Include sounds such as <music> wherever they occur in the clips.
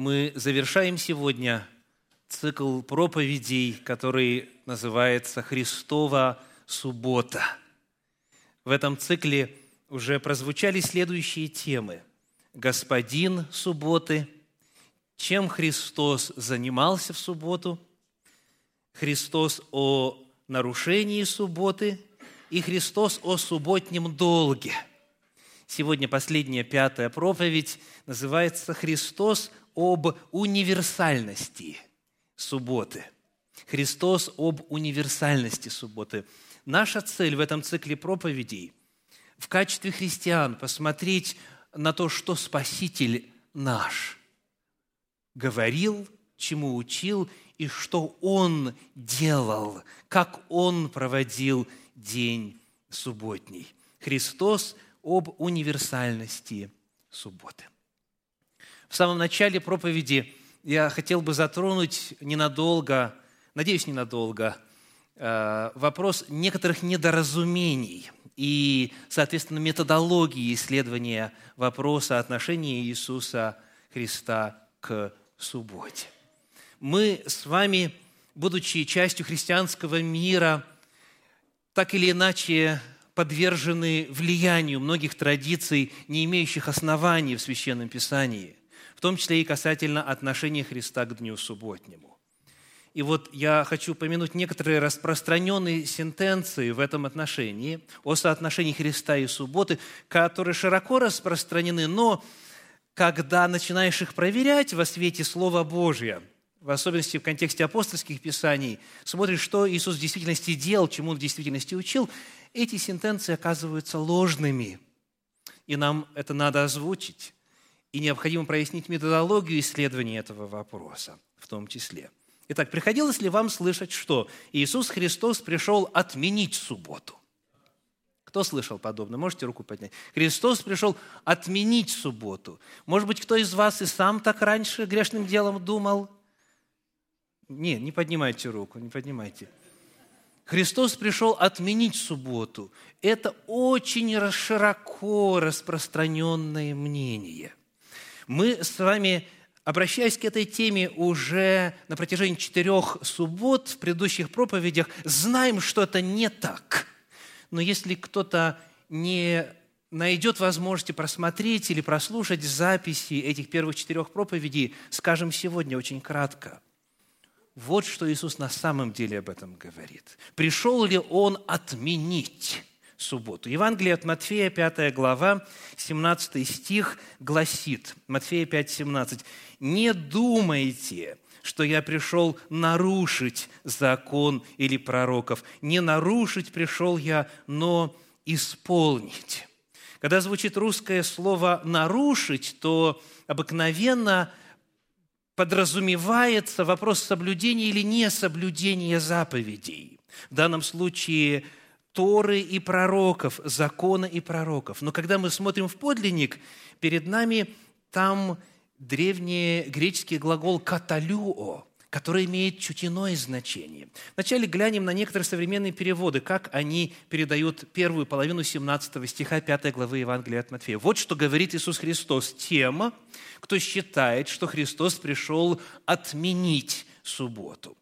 мы завершаем сегодня цикл проповедей, который называется «Христова суббота». В этом цикле уже прозвучали следующие темы. «Господин субботы», «Чем Христос занимался в субботу», «Христос о нарушении субботы» и «Христос о субботнем долге». Сегодня последняя, пятая проповедь называется «Христос об универсальности субботы». Христос об универсальности субботы. Наша цель в этом цикле проповедей в качестве христиан посмотреть на то, что Спаситель наш говорил, чему учил и что Он делал, как Он проводил день субботний. Христос об универсальности субботы. В самом начале проповеди я хотел бы затронуть ненадолго, надеюсь, ненадолго, э, вопрос некоторых недоразумений и, соответственно, методологии исследования вопроса отношения Иисуса Христа к субботе. Мы с вами, будучи частью христианского мира, так или иначе подвержены влиянию многих традиций, не имеющих оснований в Священном Писании, в том числе и касательно отношения Христа к Дню Субботнему. И вот я хочу помянуть некоторые распространенные сентенции в этом отношении, о соотношении Христа и субботы, которые широко распространены, но когда начинаешь их проверять во свете Слова Божия, в особенности в контексте апостольских писаний, смотришь, что Иисус в действительности делал, чему Он в действительности учил, эти сентенции оказываются ложными. И нам это надо озвучить. И необходимо прояснить методологию исследования этого вопроса в том числе. Итак, приходилось ли вам слышать, что Иисус Христос пришел отменить субботу? Кто слышал подобное? Можете руку поднять. Христос пришел отменить субботу. Может быть, кто из вас и сам так раньше грешным делом думал? Не, не поднимайте руку, не поднимайте. Христос пришел отменить субботу. Это очень широко распространенное мнение. Мы с вами, обращаясь к этой теме уже на протяжении четырех суббот в предыдущих проповедях, знаем, что это не так. Но если кто-то не найдет возможности просмотреть или прослушать записи этих первых четырех проповедей, скажем сегодня очень кратко – вот что Иисус на самом деле об этом говорит. Пришел ли Он отменить субботу? Евангелие от Матфея, 5 глава, 17 стих гласит, Матфея 5, 17, «Не думайте, что я пришел нарушить закон или пророков. Не нарушить пришел я, но исполнить». Когда звучит русское слово «нарушить», то обыкновенно подразумевается вопрос соблюдения или несоблюдения заповедей. В данном случае Торы и пророков, закона и пророков. Но когда мы смотрим в подлинник, перед нами там древний греческий глагол «каталюо», который имеет чуть иное значение. Вначале глянем на некоторые современные переводы, как они передают первую половину 17 стиха 5 главы Евангелия от Матфея. Вот что говорит Иисус Христос тем, кто считает, что Христос пришел отменить субботу.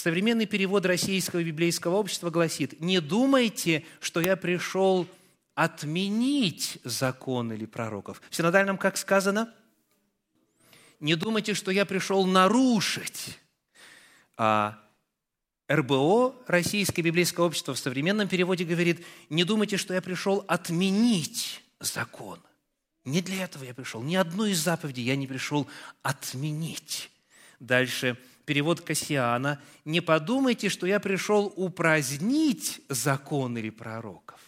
Современный перевод Российского библейского общества гласит, «Не думайте, что я пришел отменить закон или пророков». В синодальном как сказано – не думайте, что я пришел нарушить. А РБО, Российское библейское общество в современном переводе говорит, не думайте, что я пришел отменить закон. Не для этого я пришел. Ни одну из заповедей я не пришел отменить. Дальше перевод Кассиана. Не подумайте, что я пришел упразднить закон или пророков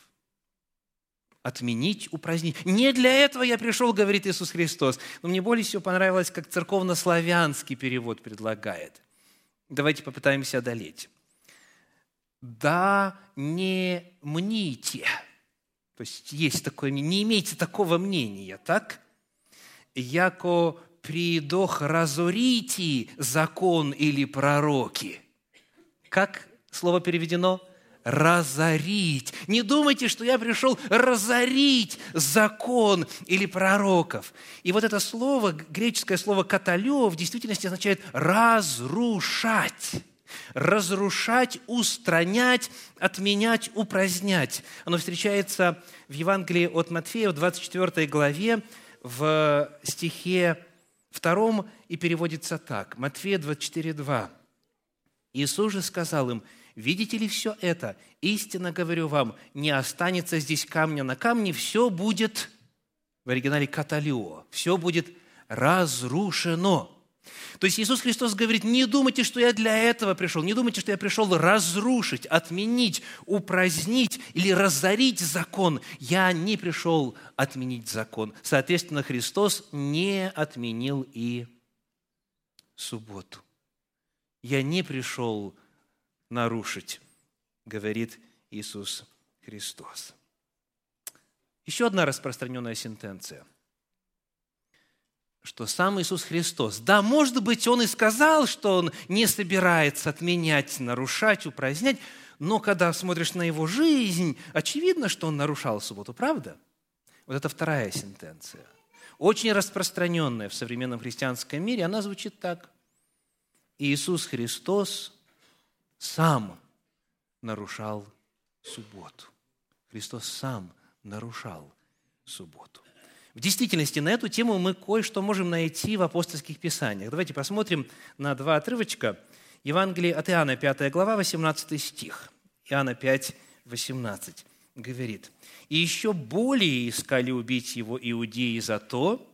отменить, упразднить. Не для этого я пришел, говорит Иисус Христос. Но мне более всего понравилось, как церковно-славянский перевод предлагает. Давайте попытаемся одолеть. Да не мните. То есть есть такое, не имейте такого мнения, так? Яко придох разорите закон или пророки. Как слово переведено? разорить. Не думайте, что я пришел разорить закон или пророков. И вот это слово, греческое слово «каталё» в действительности означает «разрушать». Разрушать, устранять, отменять, упразднять. Оно встречается в Евангелии от Матфея в 24 главе в стихе 2 и переводится так. Матфея 24, 2. Иисус же сказал им – Видите ли все это? Истинно говорю вам, не останется здесь камня на камне, все будет, в оригинале каталио, все будет разрушено. То есть Иисус Христос говорит, не думайте, что я для этого пришел, не думайте, что я пришел разрушить, отменить, упразднить или разорить закон. Я не пришел отменить закон. Соответственно, Христос не отменил и субботу. Я не пришел нарушить, говорит Иисус Христос. Еще одна распространенная сентенция, что сам Иисус Христос, да, может быть, Он и сказал, что Он не собирается отменять, нарушать, упразднять, но когда смотришь на Его жизнь, очевидно, что Он нарушал субботу, правда? Вот это вторая сентенция. Очень распространенная в современном христианском мире, она звучит так. Иисус Христос сам нарушал субботу. Христос сам нарушал субботу. В действительности на эту тему мы кое-что можем найти в апостольских писаниях. Давайте посмотрим на два отрывочка. Евангелие от Иоанна, 5 глава, 18 стих. Иоанна 5, 18 говорит, «И еще более искали убить его иудеи за то,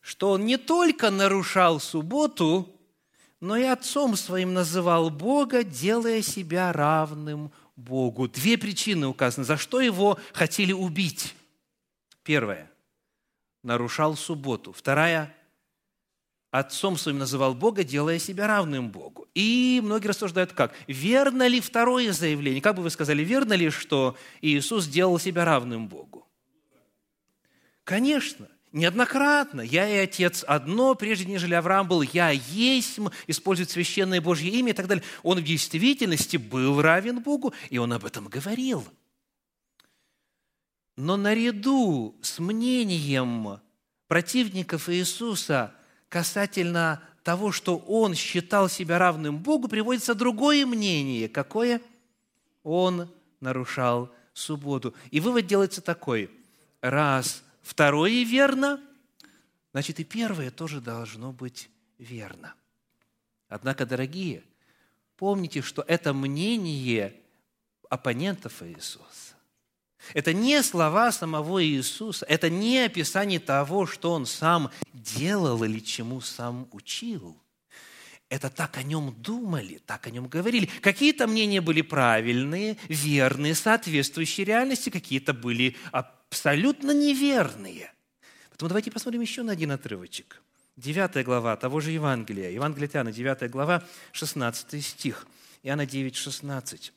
что он не только нарушал субботу, но и отцом своим называл Бога, делая себя равным Богу. Две причины указаны, за что его хотели убить. Первая – нарушал субботу. Вторая – отцом своим называл Бога, делая себя равным Богу. И многие рассуждают как? Верно ли второе заявление? Как бы вы сказали, верно ли, что Иисус делал себя равным Богу? Конечно неоднократно. «Я и Отец одно, прежде нежели Авраам был, я есть», использует священное Божье имя и так далее. Он в действительности был равен Богу, и он об этом говорил. Но наряду с мнением противников Иисуса касательно того, что он считал себя равным Богу, приводится другое мнение. Какое? Он нарушал субботу. И вывод делается такой. Раз второе верно, значит и первое тоже должно быть верно. Однако, дорогие, помните, что это мнение оппонентов Иисуса. Это не слова самого Иисуса, это не описание того, что Он сам делал или чему сам учил. Это так о нем думали, так о нем говорили. Какие-то мнения были правильные, верные, соответствующие реальности, какие-то были абсолютно неверные. Поэтому давайте посмотрим еще на один отрывочек. Девятая глава того же Евангелия. Евангелие Иоанна, 9 глава, 16 стих. Иоанна 9, 16.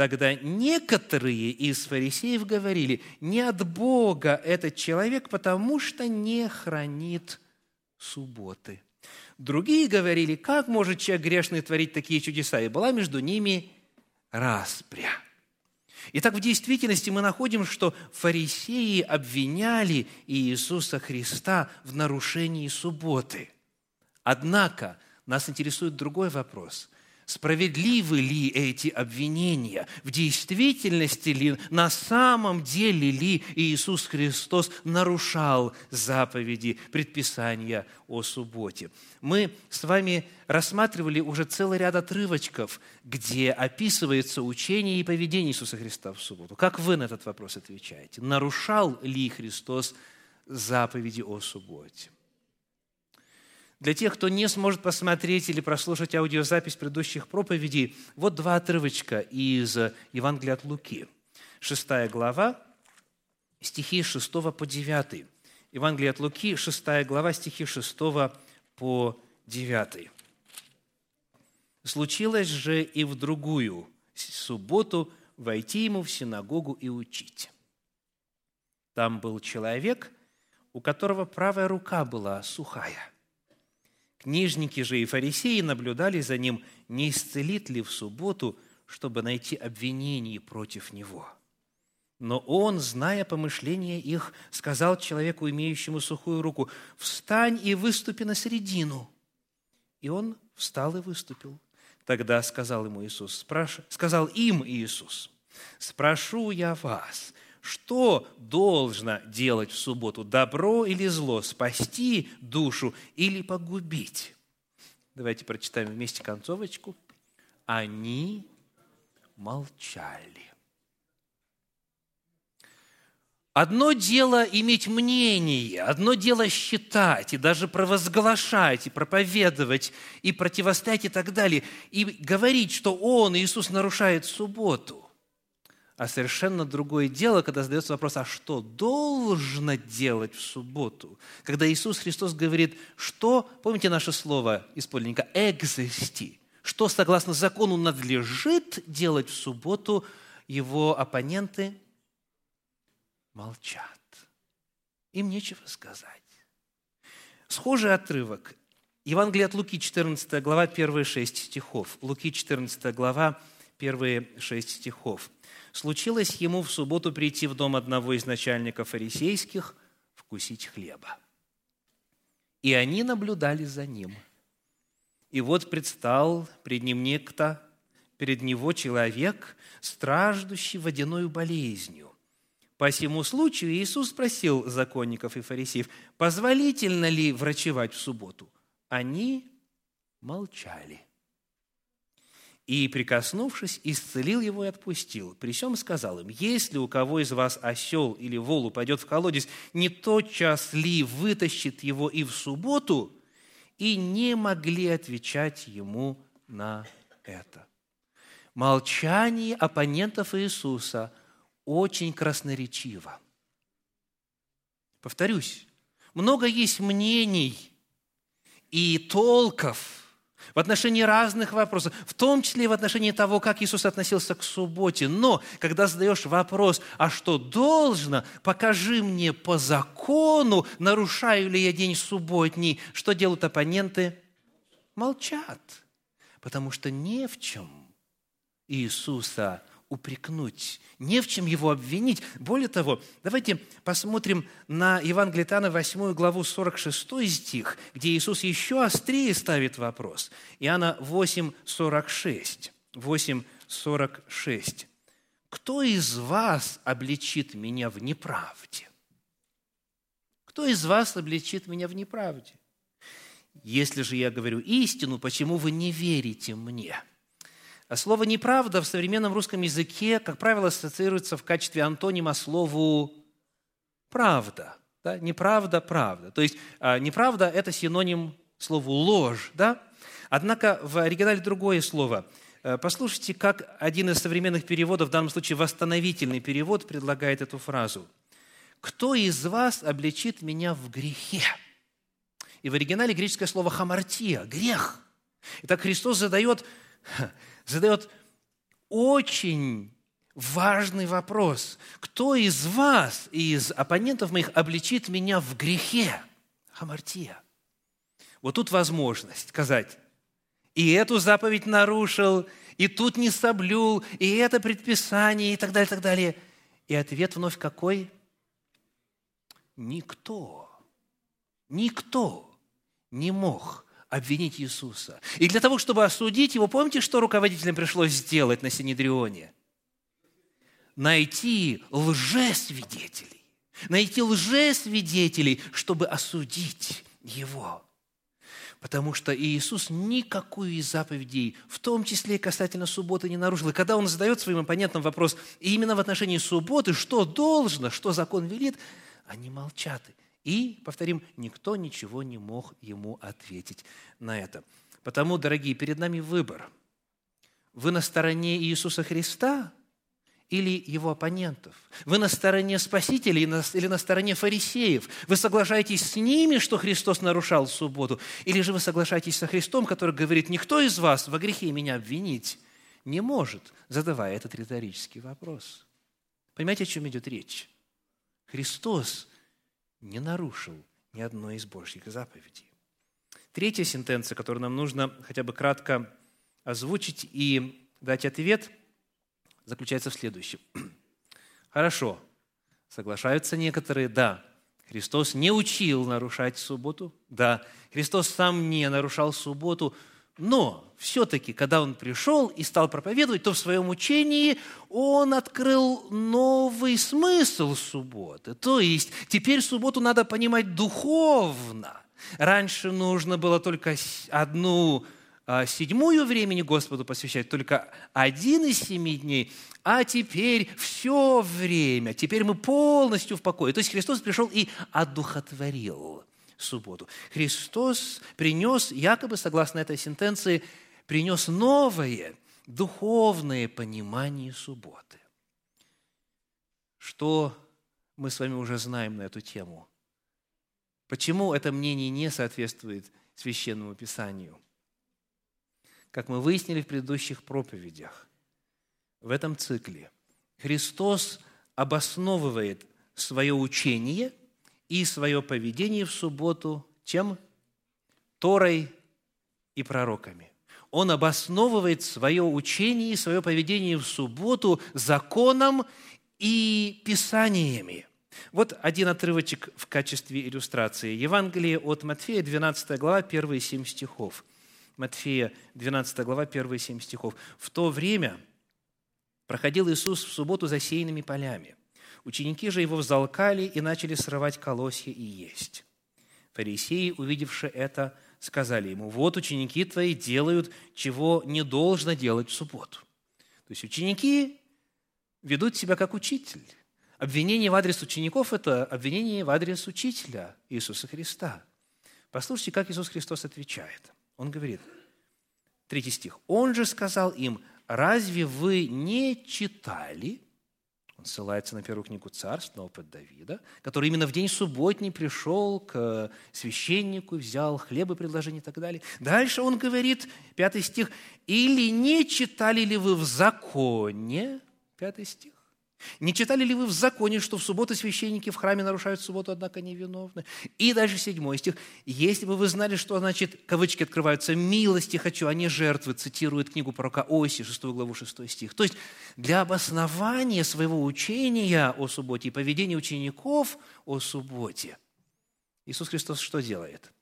Тогда некоторые из фарисеев говорили, не от Бога этот человек, потому что не хранит субботы. Другие говорили, как может человек грешный творить такие чудеса? И была между ними распря. Итак, в действительности мы находим, что фарисеи обвиняли Иисуса Христа в нарушении субботы. Однако нас интересует другой вопрос справедливы ли эти обвинения, в действительности ли, на самом деле ли Иисус Христос нарушал заповеди, предписания о субботе. Мы с вами рассматривали уже целый ряд отрывочков, где описывается учение и поведение Иисуса Христа в субботу. Как вы на этот вопрос отвечаете? Нарушал ли Христос заповеди о субботе? Для тех, кто не сможет посмотреть или прослушать аудиозапись предыдущих проповедей, вот два отрывочка из Евангелия от Луки. Шестая глава, стихи 6 по 9. Евангелие от Луки, шестая глава, стихи 6 по 9. «Случилось же и в другую субботу войти ему в синагогу и учить. Там был человек, у которого правая рука была сухая – Книжники же и фарисеи наблюдали за ним, не исцелит ли в субботу, чтобы найти обвинение против него. Но он, зная помышления их, сказал человеку, имеющему сухую руку, «Встань и выступи на середину». И он встал и выступил. Тогда сказал ему Иисус, спраш... сказал им Иисус, «Спрошу я вас, что должно делать в субботу, добро или зло, спасти душу или погубить?» Давайте прочитаем вместе концовочку. Они молчали. Одно дело иметь мнение, одно дело считать и даже провозглашать, и проповедовать, и противостоять и так далее, и говорить, что Он, Иисус, нарушает субботу. А совершенно другое дело, когда задается вопрос, а что должно делать в субботу? Когда Иисус Христос говорит, что, помните наше слово из подлинника, «экзисти», что согласно закону надлежит делать в субботу, его оппоненты молчат. Им нечего сказать. Схожий отрывок. Евангелие от Луки, 14 глава, первые шесть стихов. Луки, 14 глава, первые шесть стихов. «Случилось ему в субботу прийти в дом одного из начальников фарисейских, вкусить хлеба. И они наблюдали за ним – и вот предстал пред ним некто, перед него человек, страждущий водяной болезнью. По всему случаю Иисус спросил законников и фарисеев, позволительно ли врачевать в субботу? Они молчали. И, прикоснувшись, исцелил его и отпустил. При всем сказал им, если у кого из вас осел или вол упадет в колодец, не тотчас ли вытащит его и в субботу – и не могли отвечать ему на это. Молчание оппонентов Иисуса очень красноречиво. Повторюсь, много есть мнений и толков – в отношении разных вопросов, в том числе и в отношении того, как Иисус относился к субботе. Но, когда задаешь вопрос, а что должно, покажи мне по закону, нарушаю ли я день субботний, что делают оппоненты? Молчат, потому что не в чем Иисуса упрекнуть, не в чем его обвинить. Более того, давайте посмотрим на Евангелие Тана 8 главу 46 стих, где Иисус еще острее ставит вопрос. Иоанна 8, 46. 8, 46. «Кто из вас обличит меня в неправде?» Кто из вас обличит меня в неправде? Если же я говорю истину, почему вы не верите мне?» А слово «неправда» в современном русском языке, как правило, ассоциируется в качестве антонима слову «правда». Да? Неправда – правда. То есть а, неправда – это синоним слову «ложь». Да? Однако в оригинале другое слово. Э, послушайте, как один из современных переводов, в данном случае восстановительный перевод, предлагает эту фразу. «Кто из вас обличит меня в грехе?» И в оригинале греческое слово «хамартия» – грех. Итак, Христос задает задает очень важный вопрос. Кто из вас, из оппонентов моих, обличит меня в грехе? Хамартия. Вот тут возможность сказать, и эту заповедь нарушил, и тут не соблюл, и это предписание, и так далее, и так далее. И ответ вновь какой? Никто, никто не мог обвинить Иисуса. И для того, чтобы осудить его, помните, что руководителям пришлось сделать на Синедрионе? Найти лжесвидетелей. Найти лжесвидетелей, чтобы осудить его. Потому что Иисус никакую из заповедей, в том числе и касательно субботы, не нарушил. И когда Он задает своим оппонентам вопрос именно в отношении субботы, что должно, что закон велит, они молчат. И, повторим, никто ничего не мог ему ответить на это. Потому, дорогие, перед нами выбор. Вы на стороне Иисуса Христа или его оппонентов? Вы на стороне Спасителя или на стороне фарисеев? Вы соглашаетесь с ними, что Христос нарушал субботу? Или же вы соглашаетесь со Христом, который говорит, никто из вас во грехе меня обвинить не может, задавая этот риторический вопрос? Понимаете, о чем идет речь? Христос не нарушил ни одной из Божьих заповедей. Третья сентенция, которую нам нужно хотя бы кратко озвучить и дать ответ, заключается в следующем. <clears throat> Хорошо, соглашаются некоторые, да, Христос не учил нарушать субботу, да, Христос сам не нарушал субботу, но все-таки, когда Он пришел и стал проповедовать, то в своем учении Он открыл новый смысл субботы. То есть теперь субботу надо понимать духовно. Раньше нужно было только одну а, седьмую времени Господу посвящать, только один из семи дней, а теперь все время, теперь мы полностью в покое. То есть Христос пришел и одухотворил субботу. Христос принес, якобы, согласно этой сентенции, принес новое духовное понимание субботы. Что мы с вами уже знаем на эту тему? Почему это мнение не соответствует священному писанию – как мы выяснили в предыдущих проповедях, в этом цикле Христос обосновывает свое учение и свое поведение в субботу чем? Торой и пророками. Он обосновывает свое учение и свое поведение в субботу законом и писаниями. Вот один отрывочек в качестве иллюстрации. Евангелие от Матфея, 12 глава, первые семь стихов – Матфея, 12 глава, 1 7 стихов. «В то время проходил Иисус в субботу засеянными полями. Ученики же его взалкали и начали срывать колосья и есть. Фарисеи, увидевши это, сказали ему, вот ученики твои делают, чего не должно делать в субботу. То есть ученики ведут себя как учитель. Обвинение в адрес учеников – это обвинение в адрес учителя Иисуса Христа. Послушайте, как Иисус Христос отвечает – он говорит, третий стих, «Он же сказал им, разве вы не читали?» Он ссылается на первую книгу царств, на опыт Давида, который именно в день субботний пришел к священнику, взял хлеб и предложение и так далее. Дальше он говорит, пятый стих, «Или не читали ли вы в законе?» Пятый стих. Не читали ли вы в законе, что в субботу священники в храме нарушают субботу, однако невиновны? И дальше седьмой стих. «Если бы вы знали, что значит, кавычки открываются, милости хочу, а не жертвы», цитирует книгу пророка Оси, 6 главу, 6 стих. То есть для обоснования своего учения о субботе и поведения учеников о субботе Иисус Христос что делает?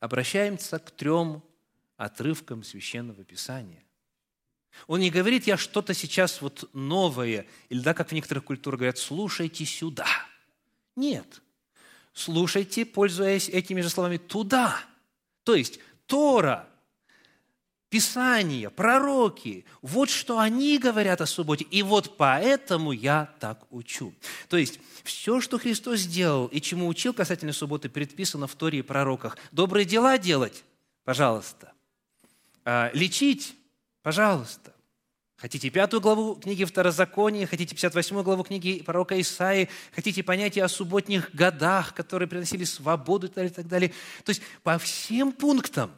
Обращаемся к трем отрывкам Священного Писания. Он не говорит, я что-то сейчас вот новое, или да, как в некоторых культурах говорят, слушайте сюда. Нет. Слушайте, пользуясь этими же словами, туда. То есть Тора, Писание, пророки, вот что они говорят о субботе, и вот поэтому я так учу. То есть все, что Христос сделал и чему учил касательно субботы, предписано в Торе и пророках. Добрые дела делать, пожалуйста. А, лечить, Пожалуйста. Хотите пятую главу книги Второзакония, хотите 58 главу книги пророка Исаии, хотите понятия о субботних годах, которые приносили свободу и так далее, и так далее. То есть по всем пунктам,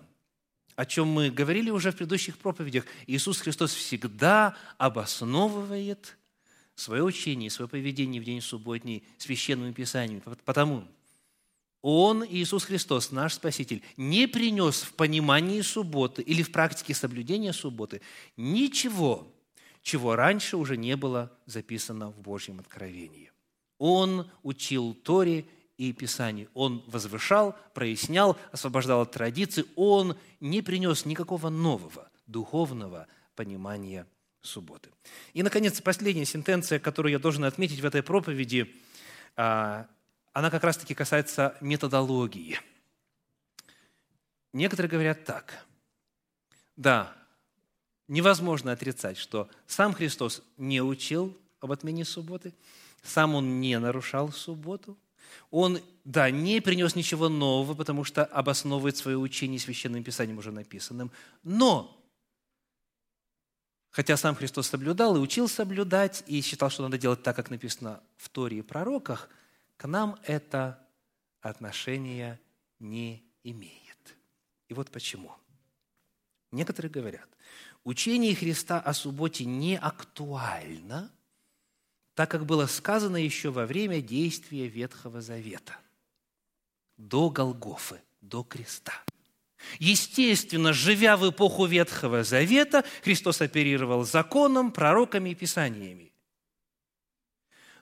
о чем мы говорили уже в предыдущих проповедях, Иисус Христос всегда обосновывает свое учение, свое поведение в день субботний священными писаниями. Потому он, Иисус Христос, наш Спаситель, не принес в понимании субботы или в практике соблюдения субботы ничего, чего раньше уже не было записано в Божьем откровении. Он учил Торе и Писанию. Он возвышал, прояснял, освобождал от традиций. Он не принес никакого нового духовного понимания субботы. И, наконец, последняя сентенция, которую я должен отметить в этой проповеди а, – она как раз-таки касается методологии. Некоторые говорят так. Да, невозможно отрицать, что сам Христос не учил об отмене субботы, сам Он не нарушал субботу, Он, да, не принес ничего нового, потому что обосновывает свое учение священным писанием уже написанным, но Хотя сам Христос соблюдал и учил соблюдать, и считал, что надо делать так, как написано в Торе и пророках – к нам это отношение не имеет. И вот почему. Некоторые говорят, учение Христа о субботе не актуально, так как было сказано еще во время действия Ветхого Завета, до Голгофы, до креста. Естественно, живя в эпоху Ветхого Завета, Христос оперировал законом, пророками и писаниями.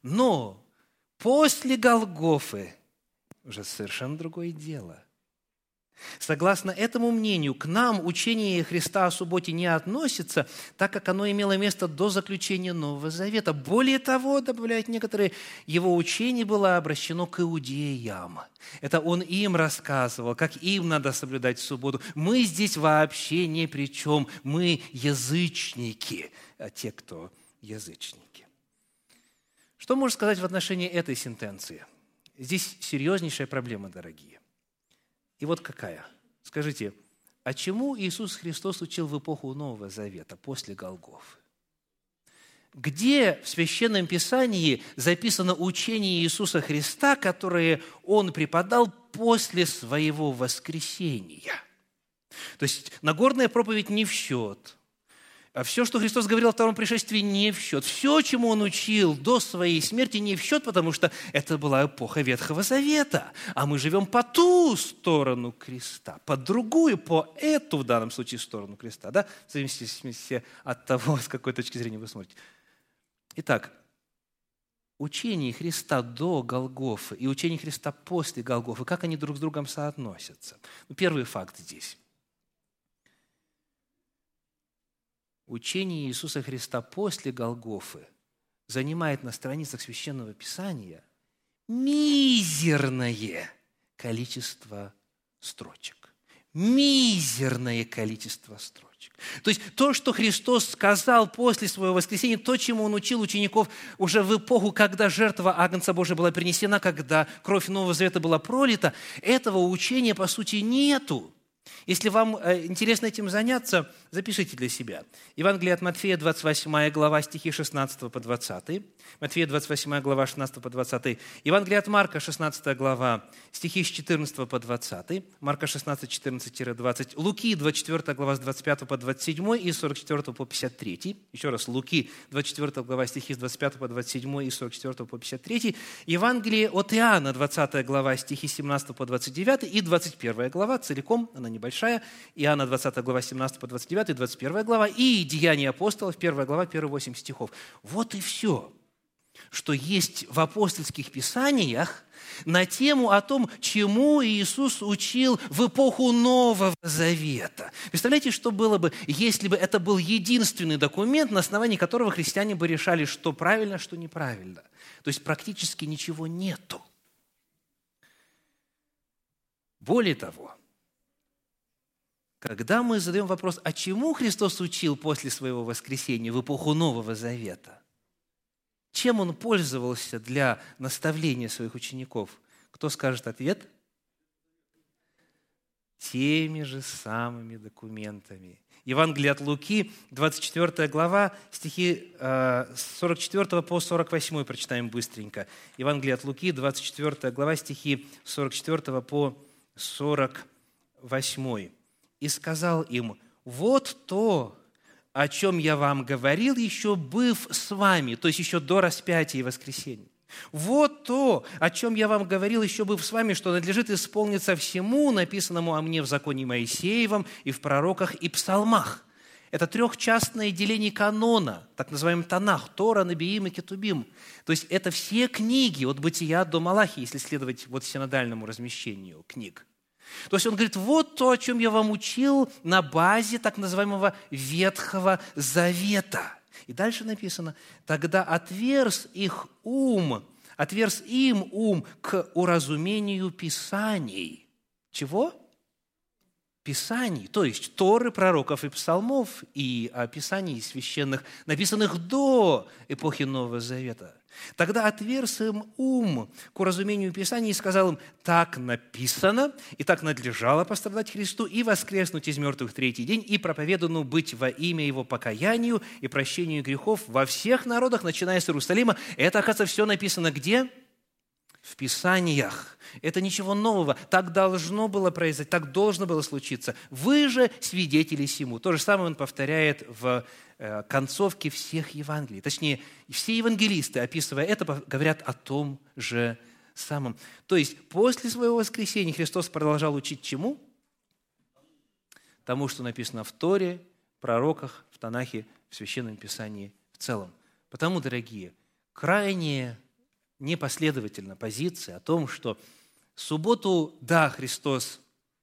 Но после Голгофы уже совершенно другое дело – Согласно этому мнению, к нам учение Христа о субботе не относится, так как оно имело место до заключения Нового Завета. Более того, добавляют некоторые, его учение было обращено к иудеям. Это он им рассказывал, как им надо соблюдать субботу. Мы здесь вообще ни при чем. Мы язычники, а те, кто язычники. Что можно сказать в отношении этой сентенции? Здесь серьезнейшая проблема, дорогие. И вот какая? Скажите, а чему Иисус Христос учил в эпоху Нового Завета, после Голгофы? Где в Священном Писании записано учение Иисуса Христа, которое Он преподал после Своего воскресения? То есть Нагорная проповедь не в счет – а все, что Христос говорил о втором пришествии, не в счет. Все, чему Он учил до своей смерти, не в счет, потому что это была эпоха Ветхого Завета. А мы живем по ту сторону креста, по другую, по эту в данном случае сторону креста. Да? В зависимости от того, с какой точки зрения вы смотрите. Итак, учение Христа до Голгофы и учение Христа после Голгофы, как они друг с другом соотносятся? Ну, первый факт здесь. Учение Иисуса Христа после Голгофы занимает на страницах Священного Писания мизерное количество строчек. Мизерное количество строчек. То есть то, что Христос сказал после своего воскресения, то, чему Он учил учеников уже в эпоху, когда жертва Агнца Божия была принесена, когда кровь Нового Завета была пролита, этого учения, по сути, нету. Если вам э, интересно этим заняться, запишите для себя. Евангелие от Матфея, 28 глава, стихи 16 по 20. Матфея, 28 глава, 16 по 20. Евангелие от Марка, 16 глава, стихи с 14 по 20. Марка 16, 14-20. Луки, 24 глава, с 25 по 27 и 44 по 53. Еще раз, Луки, 24 глава, стихи с 25 по 27 и 44 по 53. Евангелие от Иоанна, 20 глава, стихи с 17 по 29 и 21 глава, целиком, она небольшая, Иоанна, 20 глава, 17 по 29 и 21 глава, и Деяния апостолов, 1 глава, 1-8 стихов. Вот и все что есть в апостольских писаниях на тему о том, чему Иисус учил в эпоху Нового Завета. Представляете, что было бы, если бы это был единственный документ, на основании которого христиане бы решали, что правильно, что неправильно. То есть практически ничего нету. Более того, когда мы задаем вопрос, а чему Христос учил после своего воскресения в эпоху Нового Завета – чем он пользовался для наставления своих учеников? Кто скажет ответ? Теми же самыми документами. Евангелие от Луки, 24 глава, стихи 44 э, по 48 прочитаем быстренько. Евангелие от Луки, 24 глава, стихи 44 по 48. «И сказал им, вот то, о чем я вам говорил, еще быв с вами, то есть еще до распятия и воскресения. Вот то, о чем я вам говорил, еще быв с вами, что надлежит исполниться всему, написанному о мне в законе Моисеевом и в пророках и псалмах. Это трехчастное деление канона, так называемый Танах, Тора, Набиим и Кетубим. То есть это все книги от Бытия до Малахи, если следовать вот синодальному размещению книг. То есть он говорит, вот то, о чем я вам учил на базе так называемого Ветхого Завета. И дальше написано, тогда отверз их ум, отверз им ум к уразумению Писаний. Чего? Писаний, то есть Торы, пророков и псалмов, и Писаний священных, написанных до эпохи Нового Завета. Тогда отверз им ум к уразумению Писания и сказал им, так написано, и так надлежало пострадать Христу и воскреснуть из мертвых третий день, и проповедану быть во имя Его покаянию и прощению грехов во всех народах, начиная с Иерусалима. Это, оказывается, все написано где? В Писаниях. Это ничего нового. Так должно было произойти, так должно было случиться. Вы же свидетели всему. То же самое он повторяет в концовки всех Евангелий. Точнее, все евангелисты, описывая это, говорят о том же самом. То есть, после своего воскресения Христос продолжал учить чему? тому, что написано в Торе, пророках, в Танахе, в Священном Писании в целом. Потому, дорогие, крайне непоследовательна позиция о том, что субботу, да, Христос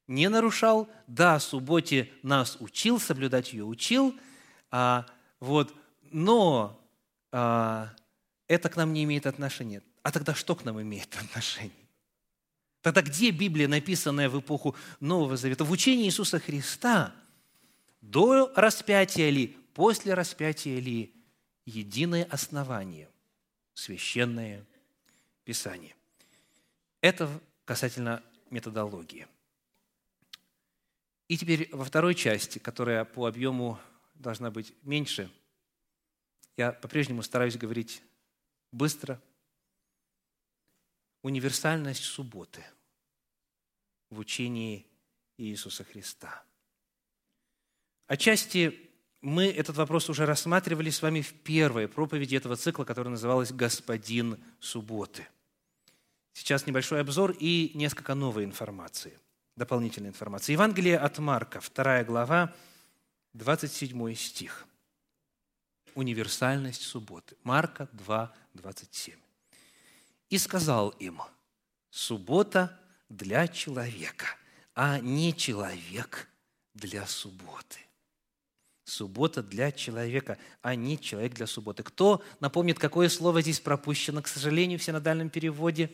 не нарушал, да, субботе нас учил, соблюдать ее учил, а, вот, но а, это к нам не имеет отношения. А тогда что к нам имеет <laughs> отношение? Тогда где Библия, написанная в эпоху Нового Завета? В учении Иисуса Христа до распятия ли, после распятия ли, единое основание, священное Писание. Это касательно методологии. И теперь во второй части, которая по объему должна быть меньше, я по-прежнему стараюсь говорить быстро. Универсальность субботы в учении Иисуса Христа. Отчасти мы этот вопрос уже рассматривали с вами в первой проповеди этого цикла, который называлась «Господин субботы». Сейчас небольшой обзор и несколько новой информации, дополнительной информации. Евангелие от Марка, 2 глава, 27 стих. Универсальность субботы. Марка 2, 27. «И сказал им, суббота для человека, а не человек для субботы». Суббота для человека, а не человек для субботы. Кто напомнит, какое слово здесь пропущено, к сожалению, в синодальном переводе?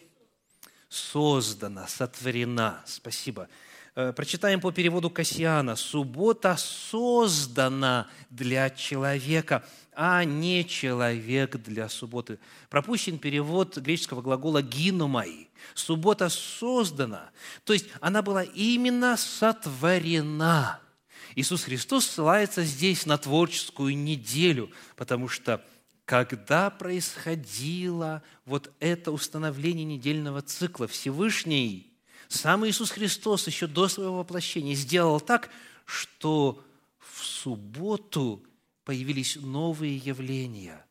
Создана, сотворена. Спасибо. Э, прочитаем по переводу Кассиана. «Суббота создана для человека, а не человек для субботы». Пропущен перевод греческого глагола «гиномай». Суббота создана, то есть она была именно сотворена – Иисус Христос ссылается здесь на творческую неделю, потому что когда происходило вот это установление недельного цикла, Всевышний, сам Иисус Христос еще до своего воплощения сделал так, что в субботу появились новые явления.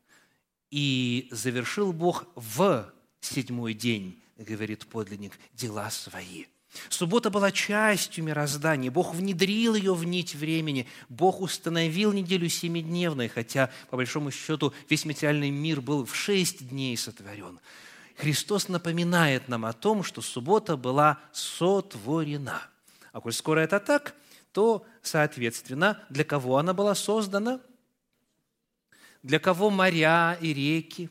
И завершил Бог в седьмой день, говорит подлинник, дела свои – Суббота была частью мироздания. Бог внедрил ее в нить времени. Бог установил неделю семидневной, хотя, по большому счету, весь материальный мир был в шесть дней сотворен. Христос напоминает нам о том, что суббота была сотворена. А коль скоро это так, то, соответственно, для кого она была создана? Для кого моря и реки?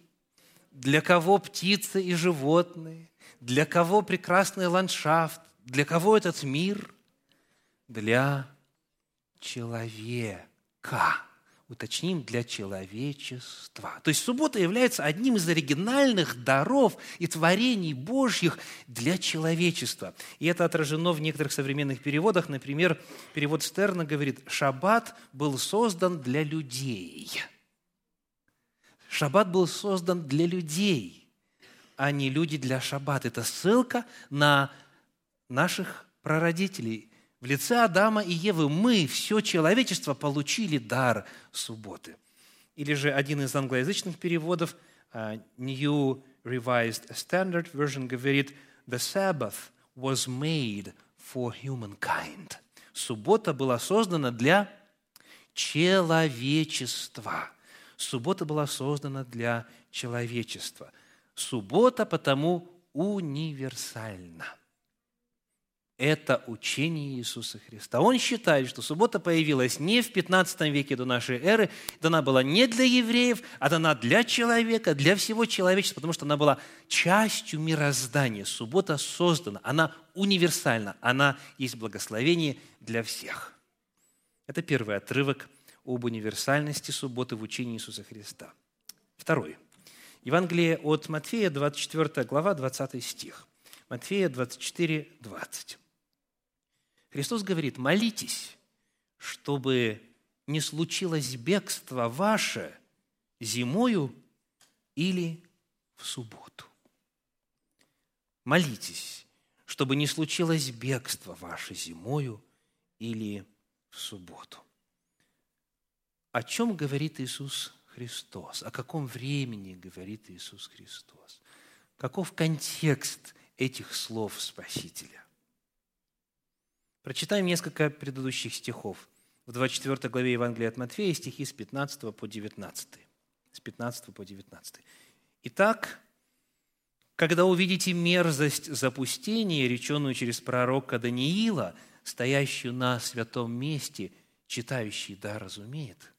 Для кого птицы и животные? Для кого прекрасный ландшафт? Для кого этот мир? Для человека. Уточним, для человечества. То есть суббота является одним из оригинальных даров и творений Божьих для человечества. И это отражено в некоторых современных переводах. Например, перевод Стерна говорит, «Шаббат был создан для людей». Шаббат был создан для людей, а не люди для шаббат. Это ссылка на наших прародителей. В лице Адама и Евы мы, все человечество, получили дар субботы. Или же один из англоязычных переводов, uh, New Revised Standard Version, говорит, «The Sabbath was made for humankind». Суббота была создана для человечества. Суббота была создана для человечества. Суббота потому универсальна это учение Иисуса Христа. Он считает, что суббота появилась не в 15 веке до нашей эры, дана была не для евреев, а дана для человека, для всего человечества, потому что она была частью мироздания. Суббота создана, она универсальна, она есть благословение для всех. Это первый отрывок об универсальности субботы в учении Иисуса Христа. Второй. Евангелие от Матфея, 24 глава, 20 стих. Матфея 24, 20. Христос говорит, молитесь, чтобы не случилось бегство ваше зимою или в субботу. Молитесь, чтобы не случилось бегство ваше зимою или в субботу. О чем говорит Иисус Христос? О каком времени говорит Иисус Христос? Каков контекст этих слов Спасителя? Прочитаем несколько предыдущих стихов. В 24 главе Евангелия от Матфея стихи с 15 по 19. С 15 по 19. Итак, когда увидите мерзость запустения, реченную через пророка Даниила, стоящую на святом месте, читающий да разумеет,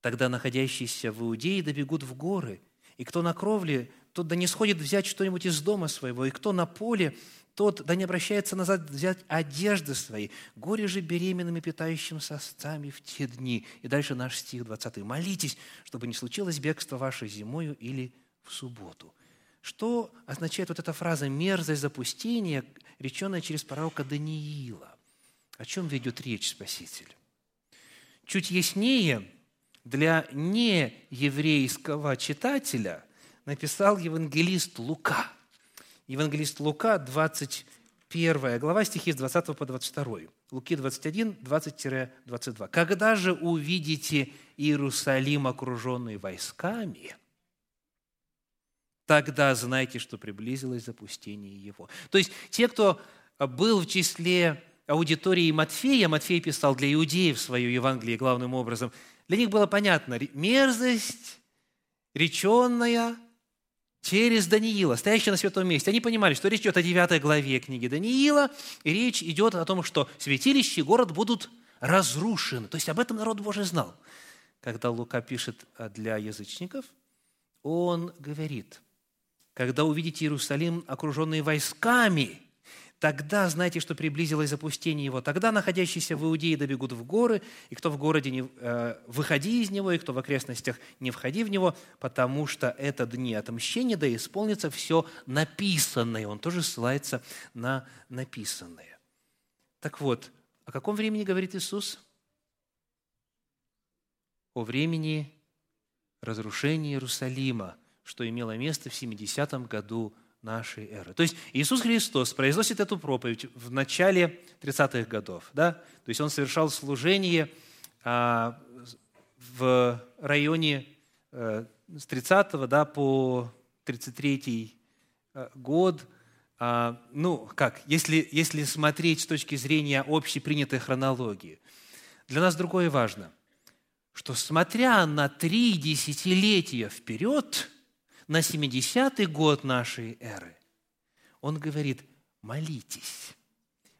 тогда находящиеся в Иудее добегут в горы, и кто на кровле, тот да не сходит взять что-нибудь из дома своего, и кто на поле, тот да не обращается назад взять одежды свои. Горе же беременным и питающим сосцами в те дни. И дальше наш стих 20. «Молитесь, чтобы не случилось бегство ваше зимою или в субботу». Что означает вот эта фраза «мерзость запустения», реченная через пророка Даниила? О чем ведет речь Спаситель? Чуть яснее для нееврейского читателя написал евангелист Лука – Евангелист Лука, 21 глава, стихи с 20 по 22. Луки 21, 20-22. «Когда же увидите Иерусалим, окруженный войсками, тогда знайте, что приблизилось запустение его». То есть те, кто был в числе аудитории Матфея, Матфей писал для иудеев свое Евангелие главным образом, для них было понятно, мерзость, реченная через Даниила, стоящего на святом месте. Они понимали, что речь идет о 9 главе книги Даниила, и речь идет о том, что святилище и город будут разрушены. То есть об этом народ Божий знал. Когда Лука пишет для язычников, он говорит, когда увидите Иерусалим, окруженный войсками – Тогда знайте, что приблизилось запустение его. Тогда находящиеся в Иудее добегут в горы, и кто в городе не э, выходи из него, и кто в окрестностях не входи в него, потому что это дни отмщения, да исполнится все написанное. Он тоже ссылается на написанное. Так вот, о каком времени говорит Иисус? О времени разрушения Иерусалима, что имело место в 70-м году нашей эры. То есть Иисус Христос произносит эту проповедь в начале 30-х годов. Да? То есть Он совершал служение а, в районе а, с 30 да, по 33 а, год. А, ну, как, если, если смотреть с точки зрения общепринятой хронологии. Для нас другое важно, что смотря на три десятилетия вперед – на 70-й год нашей эры, он говорит, молитесь,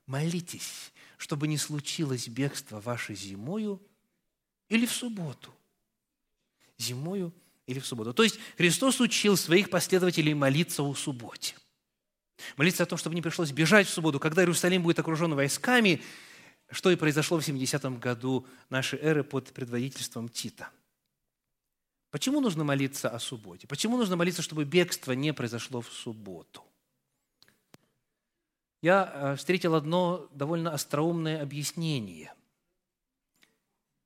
молитесь, чтобы не случилось бегство ваше зимою или в субботу. Зимою или в субботу. То есть Христос учил своих последователей молиться о субботе. Молиться о том, чтобы не пришлось бежать в субботу, когда Иерусалим будет окружен войсками, что и произошло в 70-м году нашей эры под предводительством Тита – Почему нужно молиться о субботе? Почему нужно молиться, чтобы бегство не произошло в субботу? Я э, встретил одно довольно остроумное объяснение,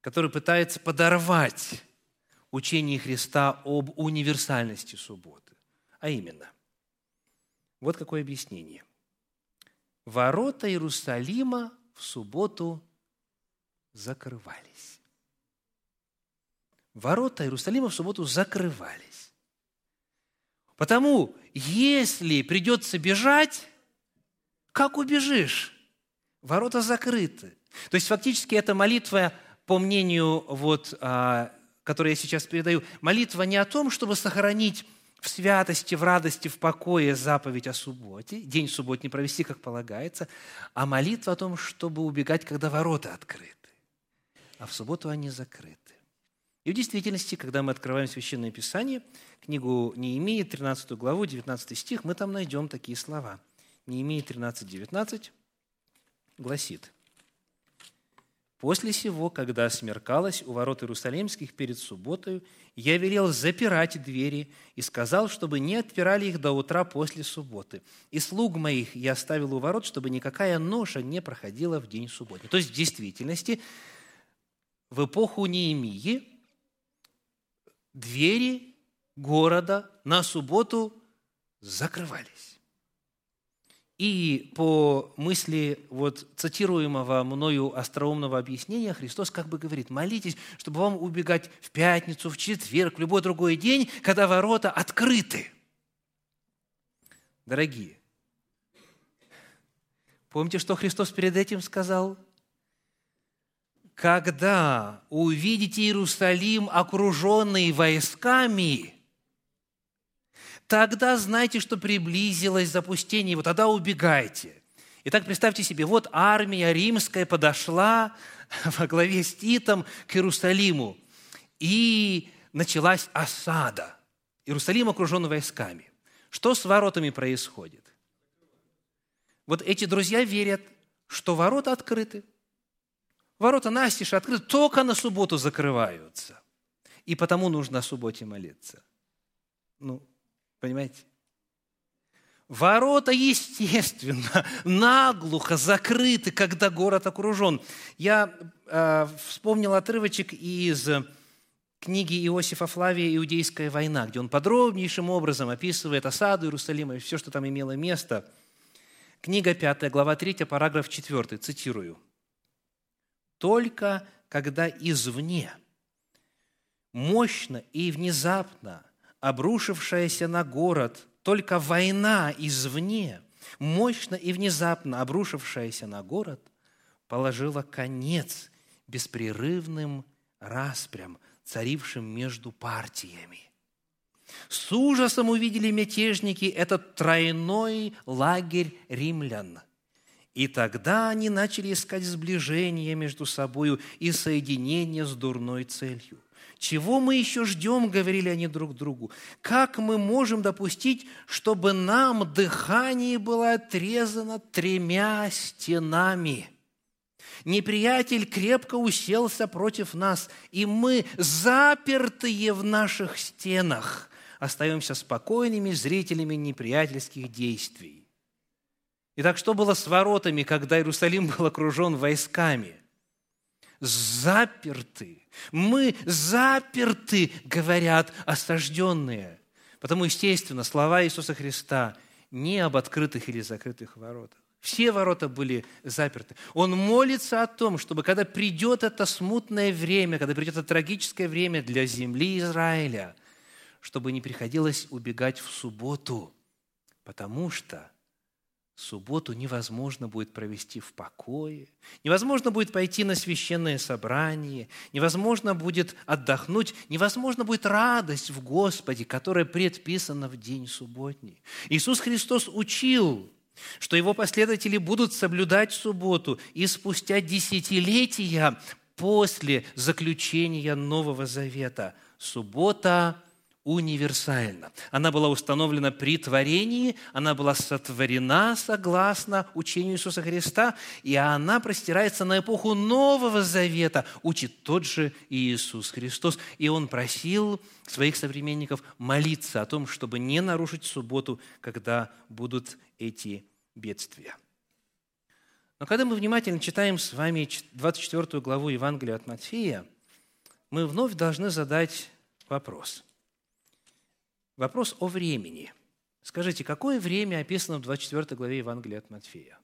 которое пытается подорвать учение Христа об универсальности субботы. А именно, вот какое объяснение. Ворота Иерусалима в субботу закрывались ворота Иерусалима в субботу закрывались. Потому, если придется бежать, как убежишь? Ворота закрыты. То есть фактически эта молитва, по мнению, вот, а, которую я сейчас передаю, молитва не о том, чтобы сохранить в святости, в радости, в покое заповедь о субботе, день субботний провести, как полагается, а молитва о том, чтобы убегать, когда ворота открыты. А в субботу они закрыты. И в действительности, когда мы открываем Священное Писание, книгу Неемии, 13 главу, 19 стих, мы там найдем такие слова. Неемии 13, 19 гласит, «После сего, когда смеркалось у ворот Иерусалимских перед субботою, я велел запирать двери и сказал, чтобы не отпирали их до утра после субботы. И слуг моих я оставил у ворот, чтобы никакая ноша не проходила в день субботы». То есть, в действительности, в эпоху Неемии двери города на субботу закрывались. И по мысли вот цитируемого мною остроумного объяснения Христос как бы говорит, молитесь, чтобы вам убегать в пятницу, в четверг, в любой другой день, когда ворота открыты. Дорогие, Помните, что Христос перед этим сказал? Когда увидите Иерусалим, окруженный войсками, тогда знайте, что приблизилось запустение, вот тогда убегайте. Итак, представьте себе, вот армия римская подошла <laughs> во главе с Титом к Иерусалиму, и началась осада. Иерусалим окружен войсками. Что с воротами происходит? Вот эти друзья верят, что ворота открыты. Ворота настежь открыты, только на субботу закрываются. И потому нужно о субботе молиться. Ну, понимаете? Ворота, естественно, <laughs> наглухо закрыты, когда город окружен. Я э, вспомнил отрывочек из книги Иосифа Флавия «Иудейская война», где он подробнейшим образом описывает осаду Иерусалима и все, что там имело место. Книга 5, глава 3, параграф 4, цитирую. «Только когда извне, мощно и внезапно обрушившаяся на город, только война извне, мощно и внезапно обрушившаяся на город, положила конец беспрерывным распрям, царившим между партиями. С ужасом увидели мятежники этот тройной лагерь римлян. И тогда они начали искать сближение между собою и соединение с дурной целью. Чего мы еще ждем, говорили они друг другу. Как мы можем допустить, чтобы нам дыхание было отрезано тремя стенами – Неприятель крепко уселся против нас, и мы, запертые в наших стенах, остаемся спокойными зрителями неприятельских действий. Итак, что было с воротами, когда Иерусалим был окружен войсками? Заперты. Мы заперты, говорят осажденные. Потому, естественно, слова Иисуса Христа не об открытых или закрытых воротах. Все ворота были заперты. Он молится о том, чтобы когда придет это смутное время, когда придет это трагическое время для земли Израиля, чтобы не приходилось убегать в субботу, потому что субботу невозможно будет провести в покое, невозможно будет пойти на священное собрание, невозможно будет отдохнуть, невозможно будет радость в Господе, которая предписана в день субботний. Иисус Христос учил что его последователи будут соблюдать субботу и спустя десятилетия после заключения Нового Завета. Суббота универсальна. Она была установлена при творении, она была сотворена согласно учению Иисуса Христа, и она простирается на эпоху Нового Завета, учит тот же Иисус Христос. И Он просил своих современников молиться о том, чтобы не нарушить субботу, когда будут эти бедствия. Но когда мы внимательно читаем с вами 24 главу Евангелия от Матфея, мы вновь должны задать вопрос. Вопрос о времени. Скажите, какое время описано в 24 главе Евангелия от Матфея?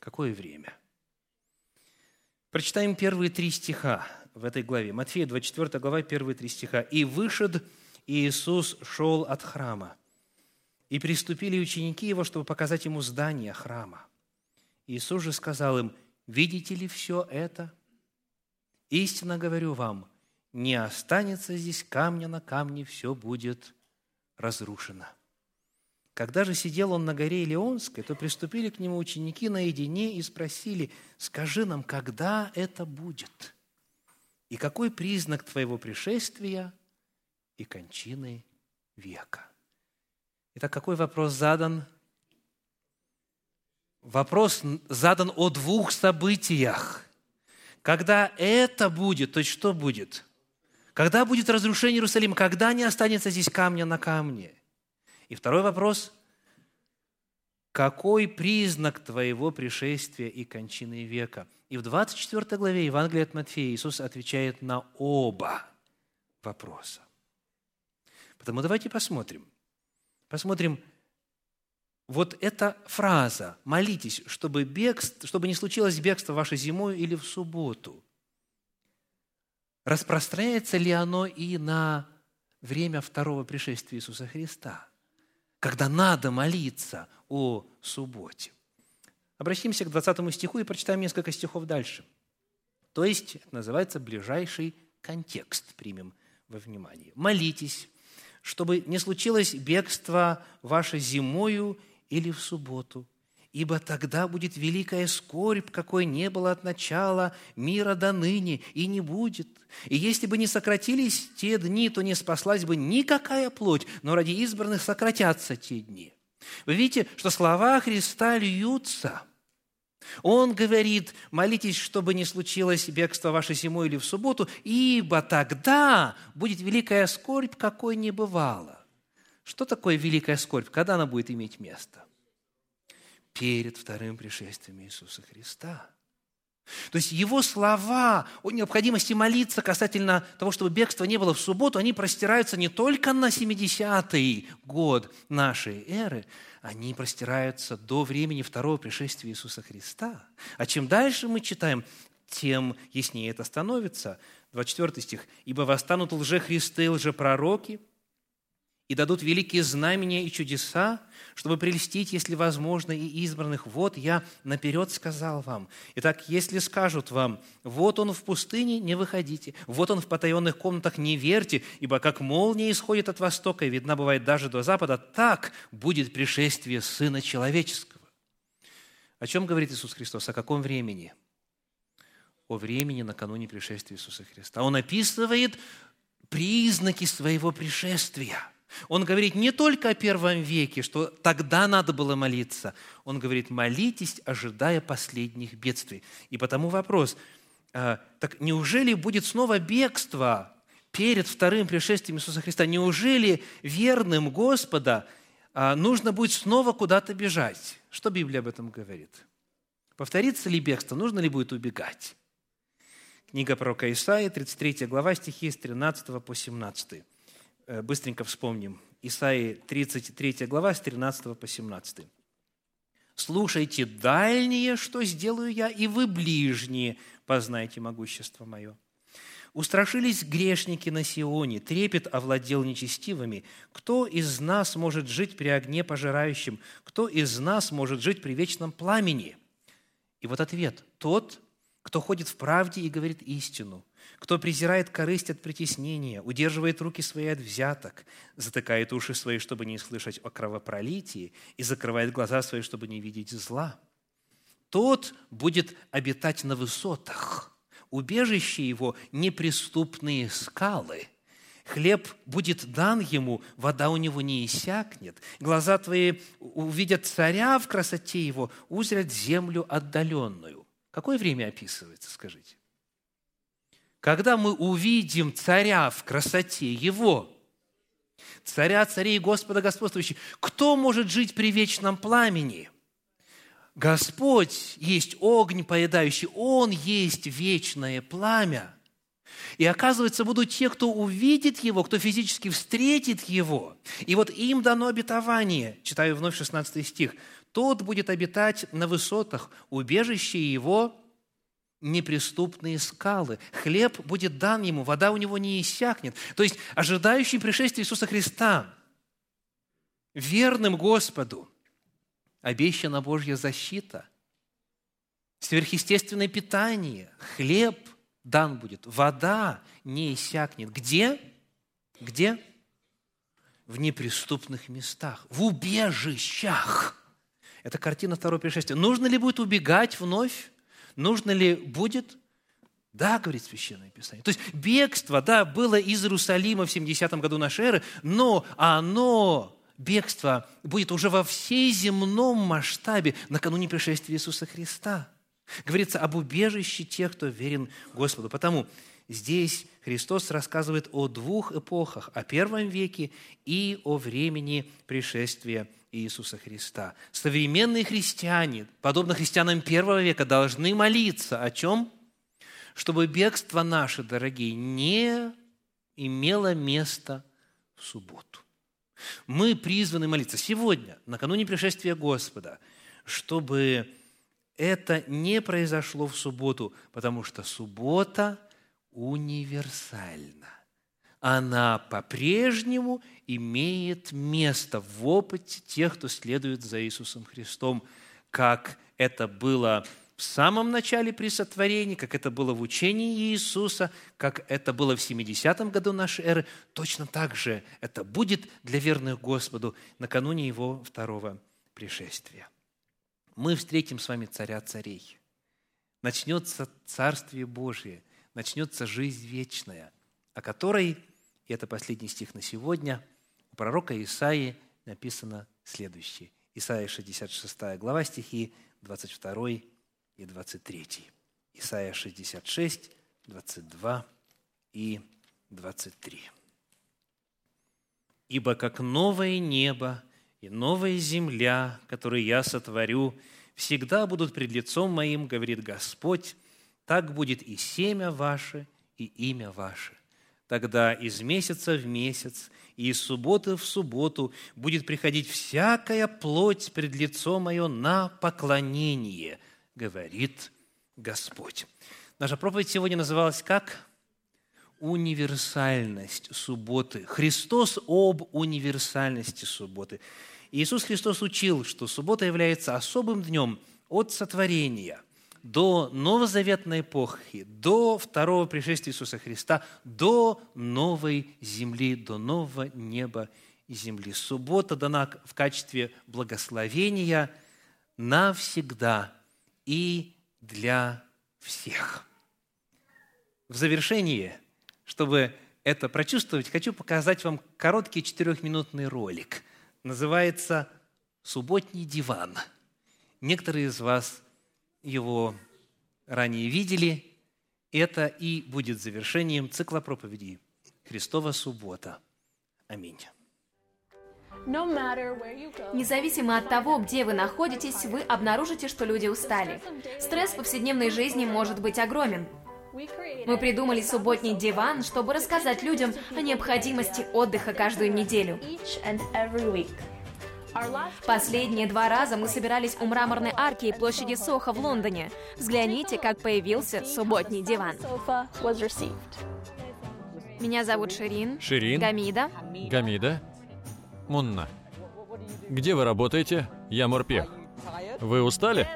Какое время? Прочитаем первые три стиха в этой главе. Матфея, 24 глава, первые три стиха. «И вышед Иисус шел от храма, и приступили ученики его, чтобы показать ему здание храма. Иисус же сказал им, видите ли все это? Истинно говорю вам, не останется здесь камня на камне, все будет разрушено. Когда же сидел он на горе Илионской, то приступили к нему ученики наедине и спросили, скажи нам, когда это будет? И какой признак твоего пришествия и кончины века? Итак, какой вопрос задан? Вопрос задан о двух событиях. Когда это будет, то есть что будет? Когда будет разрушение Иерусалима? Когда не останется здесь камня на камне? И второй вопрос. Какой признак твоего пришествия и кончины века? И в 24 главе Евангелия от Матфея Иисус отвечает на оба вопроса. Потому давайте посмотрим – Посмотрим, вот эта фраза «молитесь, чтобы, бегство, чтобы не случилось бегство ваше зимой или в субботу», распространяется ли оно и на время второго пришествия Иисуса Христа? когда надо молиться о субботе. Обратимся к 20 стиху и прочитаем несколько стихов дальше. То есть, это называется ближайший контекст, примем во внимание. «Молитесь, чтобы не случилось бегство ваше зимою или в субботу, ибо тогда будет великая скорбь, какой не было от начала мира до ныне, и не будет. И если бы не сократились те дни, то не спаслась бы никакая плоть, но ради избранных сократятся те дни». Вы видите, что слова Христа льются – он говорит, молитесь, чтобы не случилось бегство ваше зимой или в субботу, ибо тогда будет великая скорбь, какой не бывало. Что такое великая скорбь? Когда она будет иметь место? Перед вторым пришествием Иисуса Христа. То есть его слова о необходимости молиться касательно того, чтобы бегства не было в субботу, они простираются не только на 70-й год нашей эры, они простираются до времени второго пришествия Иисуса Христа. А чем дальше мы читаем, тем яснее это становится. 24 стих. «Ибо восстанут лжехристы лжепророки, и дадут великие знамения и чудеса, чтобы прелестить, если возможно, и избранных. Вот я наперед сказал вам. Итак, если скажут вам, вот он в пустыне, не выходите, вот он в потаенных комнатах, не верьте, ибо как молния исходит от востока и видна бывает даже до запада, так будет пришествие Сына Человеческого. О чем говорит Иисус Христос? О каком времени? О времени накануне пришествия Иисуса Христа. Он описывает признаки своего пришествия – он говорит не только о первом веке, что тогда надо было молиться. Он говорит, молитесь, ожидая последних бедствий. И потому вопрос, а, так неужели будет снова бегство перед вторым пришествием Иисуса Христа? Неужели верным Господа а, нужно будет снова куда-то бежать? Что Библия об этом говорит? Повторится ли бегство? Нужно ли будет убегать? Книга пророка Исаии, 33 глава, стихи с 13 по 17. Э, быстренько вспомним. Исаии 33 глава, с 13 по 17. «Слушайте дальние, что сделаю я, и вы ближние, познайте могущество мое». Устрашились грешники на Сионе, трепет овладел нечестивыми. Кто из нас может жить при огне пожирающем? Кто из нас может жить при вечном пламени? И вот ответ. Тот, кто ходит в правде и говорит истину, кто презирает корысть от притеснения, удерживает руки свои от взяток, затыкает уши свои, чтобы не слышать о кровопролитии, и закрывает глаза свои, чтобы не видеть зла. Тот будет обитать на высотах, убежище его – неприступные скалы – Хлеб будет дан ему, вода у него не иссякнет. Глаза твои увидят царя в красоте его, узрят землю отдаленную. Какое время описывается, скажите? Когда мы увидим царя в красоте его, царя царей Господа господствующий, кто может жить при вечном пламени? Господь есть огонь поедающий, Он есть вечное пламя. И оказывается, будут те, кто увидит Его, кто физически встретит Его. И вот им дано обетование. Читаю вновь 16 стих. «Тот будет обитать на высотах, убежище Его неприступные скалы. Хлеб будет дан ему, вода у него не иссякнет. То есть ожидающий пришествия Иисуса Христа, верным Господу, обещана Божья защита, сверхъестественное питание, хлеб дан будет, вода не иссякнет. Где? Где? В неприступных местах, в убежищах. Это картина второго пришествия. Нужно ли будет убегать вновь? Нужно ли будет? Да, говорит Священное Писание. То есть бегство, да, было из Иерусалима в 70-м году нашей эры, но оно, бегство, будет уже во всей земном масштабе накануне пришествия Иисуса Христа. Говорится об убежище тех, кто верен Господу. Потому здесь Христос рассказывает о двух эпохах, о первом веке и о времени пришествия Иисуса Христа. Современные христиане, подобно христианам первого века, должны молиться о чем? Чтобы бегство наше, дорогие, не имело место в субботу. Мы призваны молиться сегодня, накануне пришествия Господа, чтобы это не произошло в субботу, потому что суббота универсальна. она по-прежнему имеет место в опыте тех, кто следует за Иисусом Христом, как это было в самом начале при сотворении, как это было в учении Иисуса, как это было в 70-м году нашей эры, точно так же это будет для верных Господу накануне Его второго пришествия. Мы встретим с вами Царя Царей. Начнется Царствие Божие, начнется жизнь вечная, о которой, и это последний стих на сегодня, у пророка Исаии написано следующее. Исаия 66 глава, стихи 22 и 23. Исайя 66, 22 и 23. «Ибо как новое небо и новая земля, которые я сотворю, всегда будут пред лицом моим, говорит Господь, так будет и семя ваше, и имя ваше. Тогда из месяца в месяц и из субботы в субботу будет приходить всякая плоть пред лицо мое на поклонение, говорит Господь. Наша проповедь сегодня называлась как? Универсальность субботы. Христос об универсальности субботы. Иисус Христос учил, что суббота является особым днем от сотворения до новозаветной эпохи, до второго пришествия Иисуса Христа, до новой земли, до нового неба и земли. Суббота дана в качестве благословения навсегда – и для всех. В завершении, чтобы это прочувствовать, хочу показать вам короткий четырехминутный ролик. Называется «Субботний диван». Некоторые из вас его ранее видели. Это и будет завершением цикла проповедей «Христова суббота». Аминь. Независимо от того, где вы находитесь, вы обнаружите, что люди устали. Стресс в повседневной жизни может быть огромен. Мы придумали субботний диван, чтобы рассказать людям о необходимости отдыха каждую неделю. Последние два раза мы собирались у мраморной арки и площади Соха в Лондоне. Взгляните, как появился субботний диван. Меня зовут Ширин. Ширин. Гамида. Гамида. Мунна. Где вы работаете? Я Морпех. Вы устали?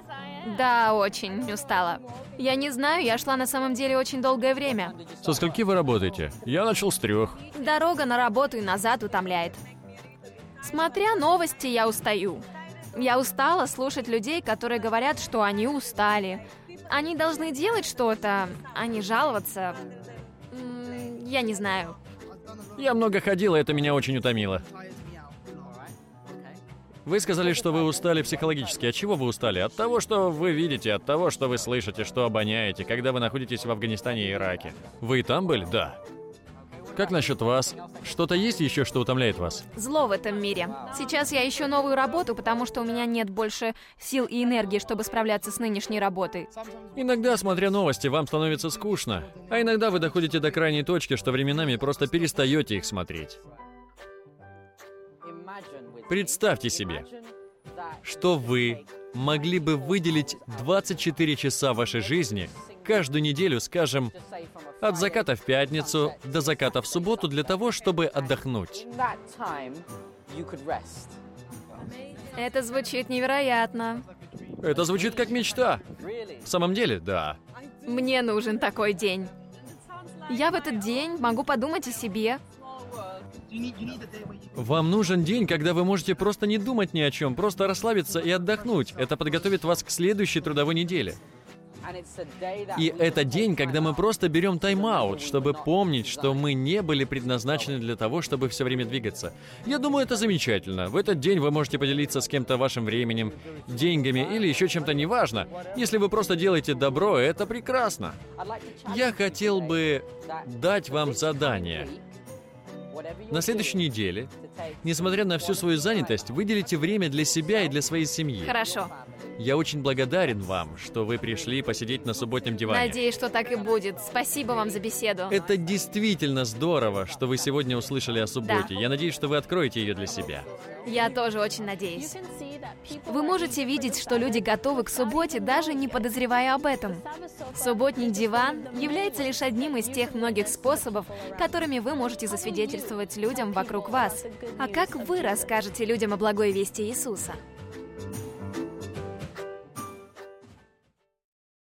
Да, очень устала. Я не знаю, я шла на самом деле очень долгое время. Со скольки вы работаете? Я начал с трех. Дорога на работу и назад утомляет. Смотря новости, я устаю. Я устала слушать людей, которые говорят, что они устали. Они должны делать что-то, а не жаловаться. Я не знаю. Я много ходила, это меня очень утомило. Вы сказали, что вы устали психологически. От чего вы устали? От того, что вы видите, от того, что вы слышите, что обоняете, когда вы находитесь в Афганистане и Ираке. Вы и там были? Да. Как насчет вас? Что-то есть еще, что утомляет вас? Зло в этом мире. Сейчас я ищу новую работу, потому что у меня нет больше сил и энергии, чтобы справляться с нынешней работой. Иногда, смотря новости, вам становится скучно. А иногда вы доходите до крайней точки, что временами просто перестаете их смотреть. Представьте себе, что вы могли бы выделить 24 часа вашей жизни каждую неделю, скажем, от заката в пятницу до заката в субботу для того, чтобы отдохнуть. Это звучит невероятно. Это звучит как мечта. В самом деле, да. Мне нужен такой день. Я в этот день могу подумать о себе, вам нужен день, когда вы можете просто не думать ни о чем, просто расслабиться и отдохнуть. Это подготовит вас к следующей трудовой неделе. И это день, когда мы просто берем тайм-аут, чтобы помнить, что мы не были предназначены для того, чтобы все время двигаться. Я думаю, это замечательно. В этот день вы можете поделиться с кем-то вашим временем, деньгами или еще чем-то неважно. Если вы просто делаете добро, это прекрасно. Я хотел бы дать вам задание на следующей неделе, несмотря на всю свою занятость, выделите время для себя и для своей семьи. Хорошо. Я очень благодарен вам, что вы пришли посидеть на субботнем диване. Надеюсь, что так и будет. Спасибо вам за беседу. Это действительно здорово, что вы сегодня услышали о субботе. Да. Я надеюсь, что вы откроете ее для себя. Я тоже очень надеюсь. Вы можете видеть, что люди готовы к субботе, даже не подозревая об этом. Субботний диван является лишь одним из тех многих способов, которыми вы можете засвидетельствовать рассказывать людям вокруг вас. А как вы расскажете людям о благой вести Иисуса?